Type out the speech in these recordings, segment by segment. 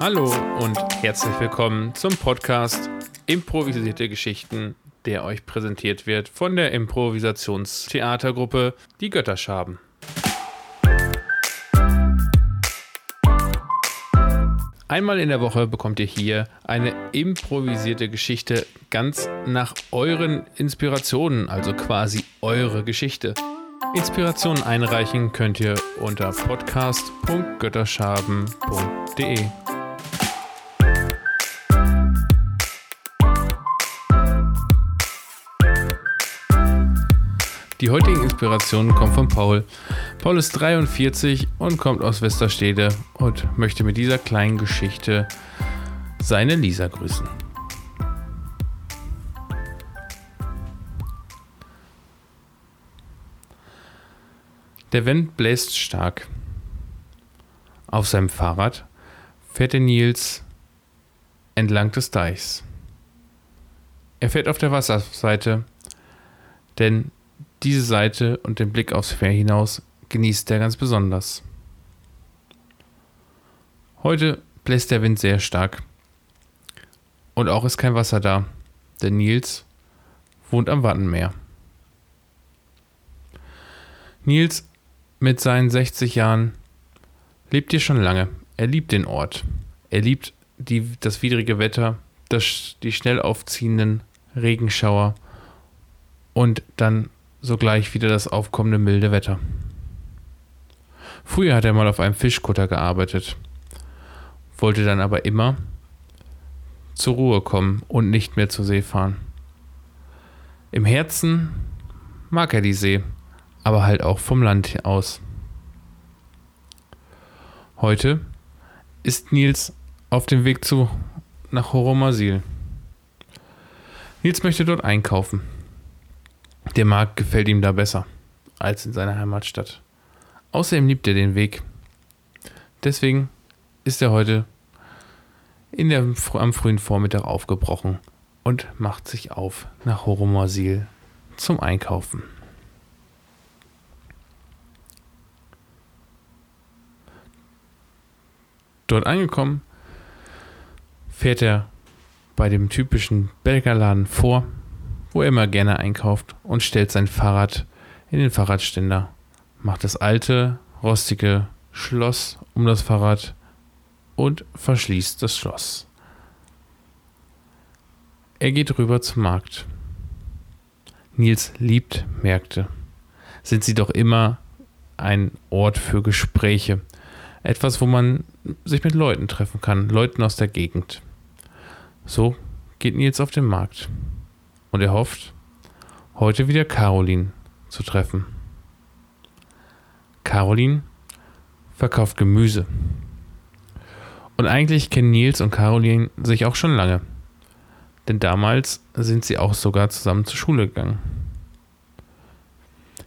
Hallo und herzlich willkommen zum Podcast Improvisierte Geschichten, der euch präsentiert wird von der Improvisationstheatergruppe Die Götterschaben. Einmal in der Woche bekommt ihr hier eine improvisierte Geschichte ganz nach euren Inspirationen, also quasi eure Geschichte. Inspirationen einreichen könnt ihr unter podcast.götterschaben.de. Die heutigen Inspirationen kommen von Paul. Paul ist 43 und kommt aus Westerstede und möchte mit dieser kleinen Geschichte seine Lisa grüßen. Der Wind bläst stark. Auf seinem Fahrrad fährt der Nils entlang des Deichs. Er fährt auf der Wasserseite, denn diese Seite und den Blick aufs Meer hinaus genießt er ganz besonders. Heute bläst der Wind sehr stark. Und auch ist kein Wasser da, denn Nils wohnt am Wattenmeer. Nils mit seinen 60 Jahren lebt hier schon lange. Er liebt den Ort. Er liebt die, das widrige Wetter, das, die schnell aufziehenden Regenschauer und dann sogleich wieder das aufkommende milde Wetter. Früher hat er mal auf einem Fischkutter gearbeitet, wollte dann aber immer zur Ruhe kommen und nicht mehr zur See fahren. Im Herzen mag er die See, aber halt auch vom Land aus. Heute ist Nils auf dem Weg zu nach Horomasil. Nils möchte dort einkaufen. Der Markt gefällt ihm da besser als in seiner Heimatstadt. Außerdem liebt er den Weg. Deswegen ist er heute in der, am frühen Vormittag aufgebrochen und macht sich auf nach Horomasil zum Einkaufen. Dort angekommen, fährt er bei dem typischen Belgerladen vor wo er immer gerne einkauft und stellt sein Fahrrad in den Fahrradständer, macht das alte, rostige Schloss um das Fahrrad und verschließt das Schloss. Er geht rüber zum Markt. Nils liebt Märkte. Sind sie doch immer ein Ort für Gespräche. Etwas, wo man sich mit Leuten treffen kann, Leuten aus der Gegend. So geht Nils auf den Markt und er hofft, heute wieder Caroline zu treffen. Caroline verkauft Gemüse. Und eigentlich kennen Nils und Caroline sich auch schon lange. Denn damals sind sie auch sogar zusammen zur Schule gegangen.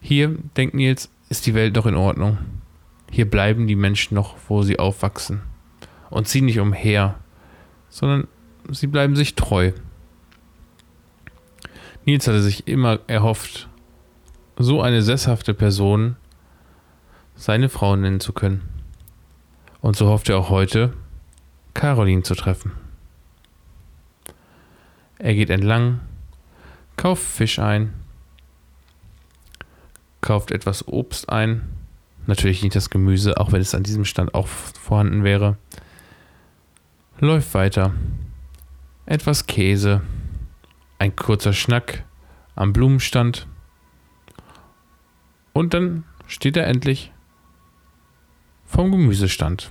Hier, denkt Nils, ist die Welt noch in Ordnung. Hier bleiben die Menschen noch, wo sie aufwachsen. Und ziehen nicht umher, sondern sie bleiben sich treu. Nils hatte sich immer erhofft, so eine sesshafte Person seine Frau nennen zu können. Und so hofft er auch heute, Caroline zu treffen. Er geht entlang, kauft Fisch ein, kauft etwas Obst ein, natürlich nicht das Gemüse, auch wenn es an diesem Stand auch vorhanden wäre, läuft weiter, etwas Käse, ein kurzer Schnack am Blumenstand. Und dann steht er endlich vom Gemüsestand.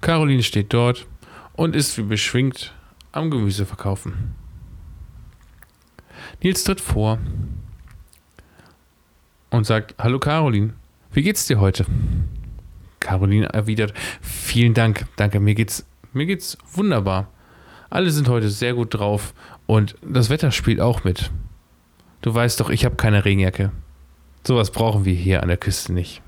Caroline steht dort und ist wie beschwingt am Gemüse verkaufen. Nils tritt vor und sagt: Hallo Caroline, wie geht's dir heute? Caroline erwidert: Vielen Dank, danke, mir geht's mir geht's wunderbar. Alle sind heute sehr gut drauf und das Wetter spielt auch mit. Du weißt doch, ich habe keine Regenjacke. Sowas brauchen wir hier an der Küste nicht.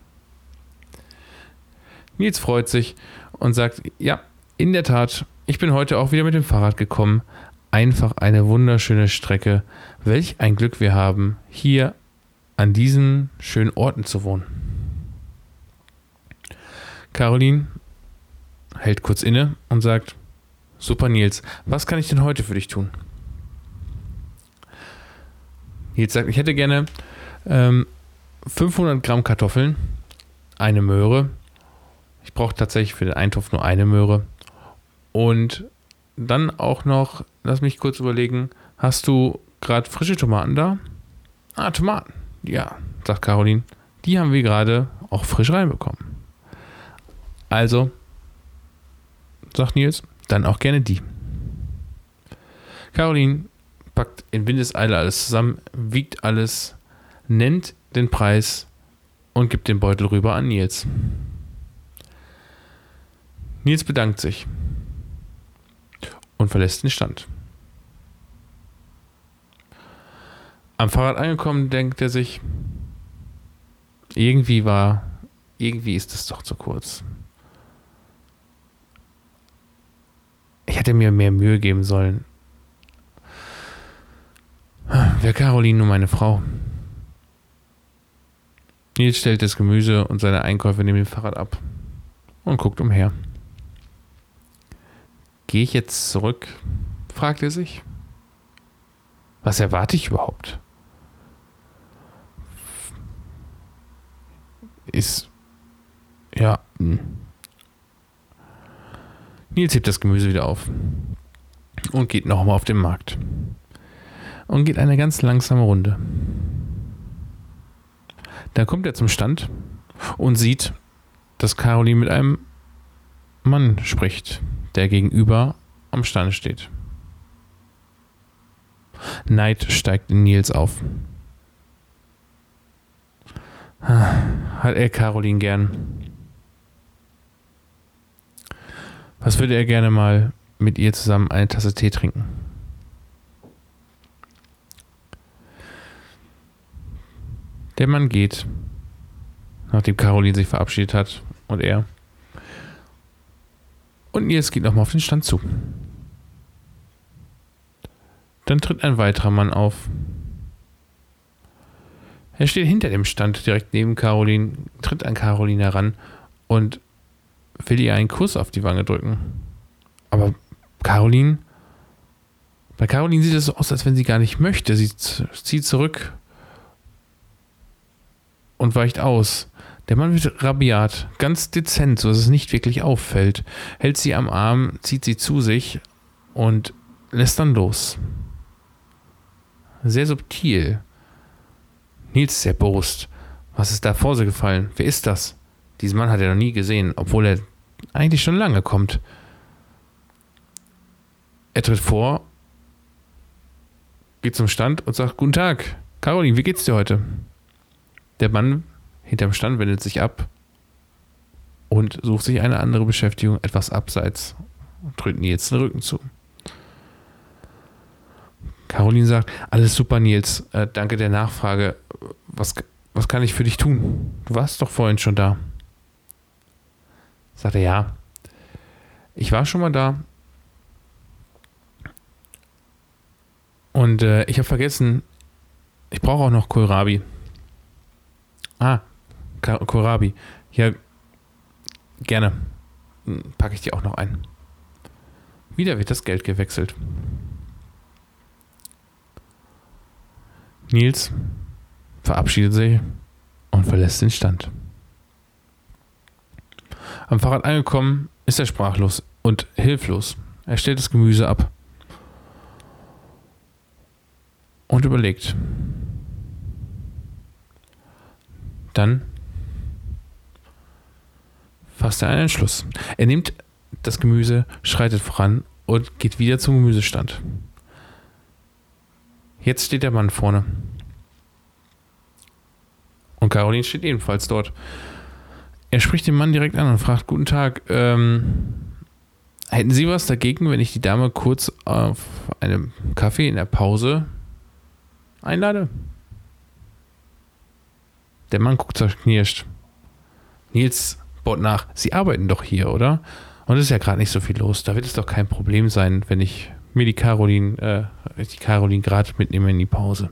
Nils freut sich und sagt, ja, in der Tat, ich bin heute auch wieder mit dem Fahrrad gekommen. Einfach eine wunderschöne Strecke. Welch ein Glück wir haben, hier an diesen schönen Orten zu wohnen. Caroline hält kurz inne und sagt, super Nils, was kann ich denn heute für dich tun? Nils sagt, ich hätte gerne ähm, 500 Gramm Kartoffeln, eine Möhre. Ich brauche tatsächlich für den Eintopf nur eine Möhre. Und dann auch noch, lass mich kurz überlegen, hast du gerade frische Tomaten da? Ah, Tomaten. Ja, sagt Caroline. Die haben wir gerade auch frisch reinbekommen. Also, sagt Nils, dann auch gerne die. Caroline packt in Windeseile alles zusammen, wiegt alles, nennt den Preis und gibt den Beutel rüber an Nils. Nils bedankt sich und verlässt den Stand. Am Fahrrad angekommen, denkt er sich, irgendwie war, irgendwie ist es doch zu kurz. Ich hätte mir mehr Mühe geben sollen. Wäre Caroline nur meine Frau. Nils stellt das Gemüse und seine Einkäufe neben dem Fahrrad ab und guckt umher. Gehe ich jetzt zurück? fragt er sich. Was erwarte ich überhaupt? Ist. Ja. Hm. Nils hebt das Gemüse wieder auf und geht nochmal auf den Markt. Und geht eine ganz langsame Runde. Da kommt er zum Stand und sieht, dass Caroline mit einem Mann spricht, der gegenüber am Stand steht. Neid steigt in Nils auf. Hat er Caroline gern. Was würde er gerne mal mit ihr zusammen eine Tasse Tee trinken? Der Mann geht, nachdem Caroline sich verabschiedet hat und er. Und Nils geht nochmal auf den Stand zu. Dann tritt ein weiterer Mann auf. Er steht hinter dem Stand direkt neben Caroline, tritt an Caroline heran und will ihr einen Kuss auf die Wange drücken. Aber Caroline, bei Caroline sieht es so aus, als wenn sie gar nicht möchte. Sie zieht zurück und weicht aus. Der Mann wird rabiat, ganz dezent, so dass es nicht wirklich auffällt, hält sie am Arm, zieht sie zu sich und lässt dann los. Sehr subtil. Nils ist erbost. Was ist da vor sie gefallen? Wer ist das? Diesen Mann hat er noch nie gesehen, obwohl er eigentlich schon lange kommt. Er tritt vor, geht zum Stand und sagt: Guten Tag, Caroline, wie geht's dir heute? Der Mann hinterm Stand wendet sich ab und sucht sich eine andere Beschäftigung etwas abseits und drückt Nils den Rücken zu. Caroline sagt, alles super, Nils. Äh, danke der Nachfrage. Was, was kann ich für dich tun? Du warst doch vorhin schon da. Sagt er, ja. Ich war schon mal da. Und äh, ich habe vergessen, ich brauche auch noch Kohlrabi. Ah, Kohlrabi. Ja, gerne. Hm, packe ich dir auch noch ein. Wieder wird das Geld gewechselt. Nils verabschiedet sich und verlässt den Stand. Am Fahrrad angekommen, ist er sprachlos und hilflos. Er stellt das Gemüse ab und überlegt. Dann fasst er einen Entschluss. Er nimmt das Gemüse, schreitet voran und geht wieder zum Gemüsestand. Jetzt steht der Mann vorne. Und Caroline steht ebenfalls dort. Er spricht den Mann direkt an und fragt: Guten Tag, ähm, hätten Sie was dagegen, wenn ich die Dame kurz auf einem Kaffee in der Pause einlade? Der Mann guckt zerknirscht. Nils baut nach: Sie arbeiten doch hier, oder? Und es ist ja gerade nicht so viel los. Da wird es doch kein Problem sein, wenn ich mir die Caroline, äh, die Caroline gerade mitnehme in die Pause.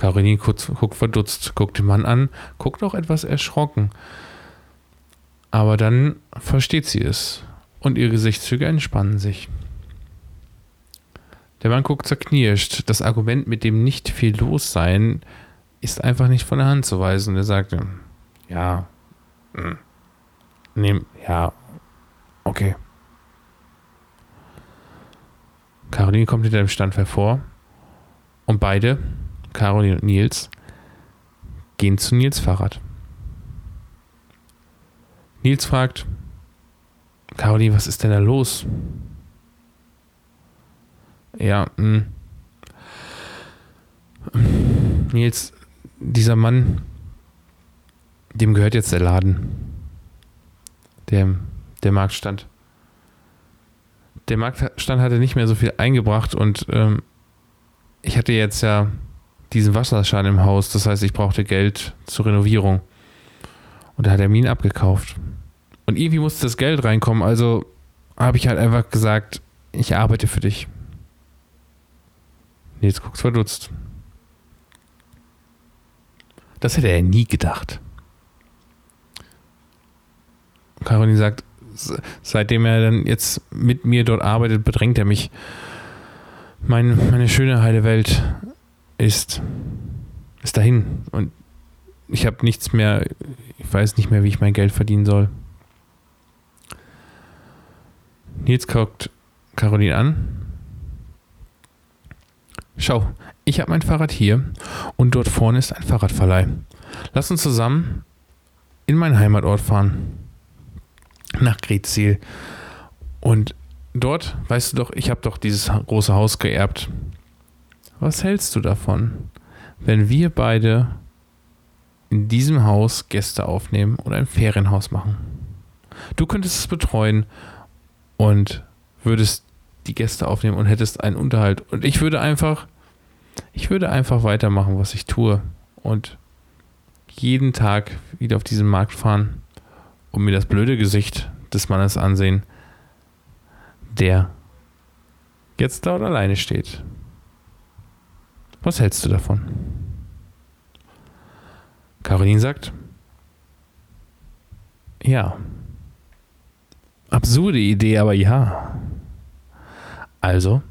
Caroline guckt verdutzt, guckt den Mann an, guckt auch etwas erschrocken. Aber dann versteht sie es und ihre Gesichtszüge entspannen sich. Der Mann guckt zerknirscht. Das Argument mit dem nicht viel los sein ist einfach nicht von der Hand zu weisen. Er sagt, ja, hm, nehm, ja, okay. Caroline kommt hinter dem Stand hervor und beide, Caroline und Nils, gehen zu Nils Fahrrad. Nils fragt, Caroline, was ist denn da los? Ja, mh. Hm. Nils, dieser Mann, dem gehört jetzt der Laden. Der, der Marktstand. Der Marktstand hatte nicht mehr so viel eingebracht und ähm, ich hatte jetzt ja diesen Wasserschaden im Haus. Das heißt, ich brauchte Geld zur Renovierung. Und da hat er mir ihn abgekauft. Und irgendwie musste das Geld reinkommen. Also habe ich halt einfach gesagt, ich arbeite für dich. Jetzt guckst verdutzt. Das hätte er nie gedacht. Caroline sagt, seitdem er dann jetzt mit mir dort arbeitet, bedrängt er mich. Mein, meine schöne heile Welt ist, ist dahin und ich habe nichts mehr, ich weiß nicht mehr, wie ich mein Geld verdienen soll. Nils guckt Caroline an. Schau, ich habe mein Fahrrad hier und dort vorne ist ein Fahrradverleih. Lass uns zusammen in meinen Heimatort fahren. Nach Gretzil. Und dort, weißt du doch, ich habe doch dieses große Haus geerbt. Was hältst du davon, wenn wir beide in diesem Haus Gäste aufnehmen und ein Ferienhaus machen? Du könntest es betreuen und würdest die Gäste aufnehmen und hättest einen Unterhalt. Und ich würde einfach, ich würde einfach weitermachen, was ich tue. Und jeden Tag wieder auf diesen Markt fahren und mir das blöde Gesicht des Mannes ansehen, der jetzt dort alleine steht. Was hältst du davon? Caroline sagt, ja. Absurde Idee, aber ja. Also,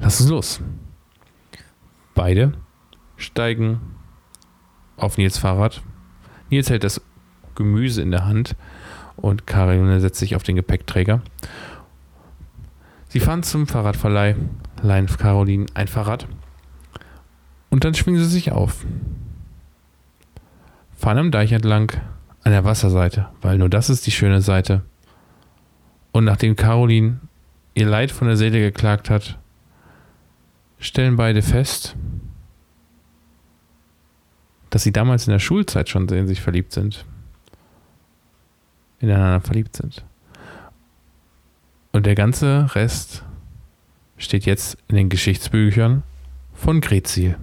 lass uns los. Beide steigen auf Nils Fahrrad. Nils hält das Gemüse in der Hand und Caroline setzt sich auf den Gepäckträger. Sie fahren zum Fahrradverleih, leihen Caroline ein Fahrrad und dann schwingen sie sich auf. Fahren am Deich entlang an der Wasserseite, weil nur das ist die schöne Seite. Und nachdem Caroline ihr Leid von der Seele geklagt hat, stellen beide fest, dass sie damals in der Schulzeit schon in sich verliebt sind. Ineinander verliebt sind. Und der ganze Rest steht jetzt in den Geschichtsbüchern von Grezil.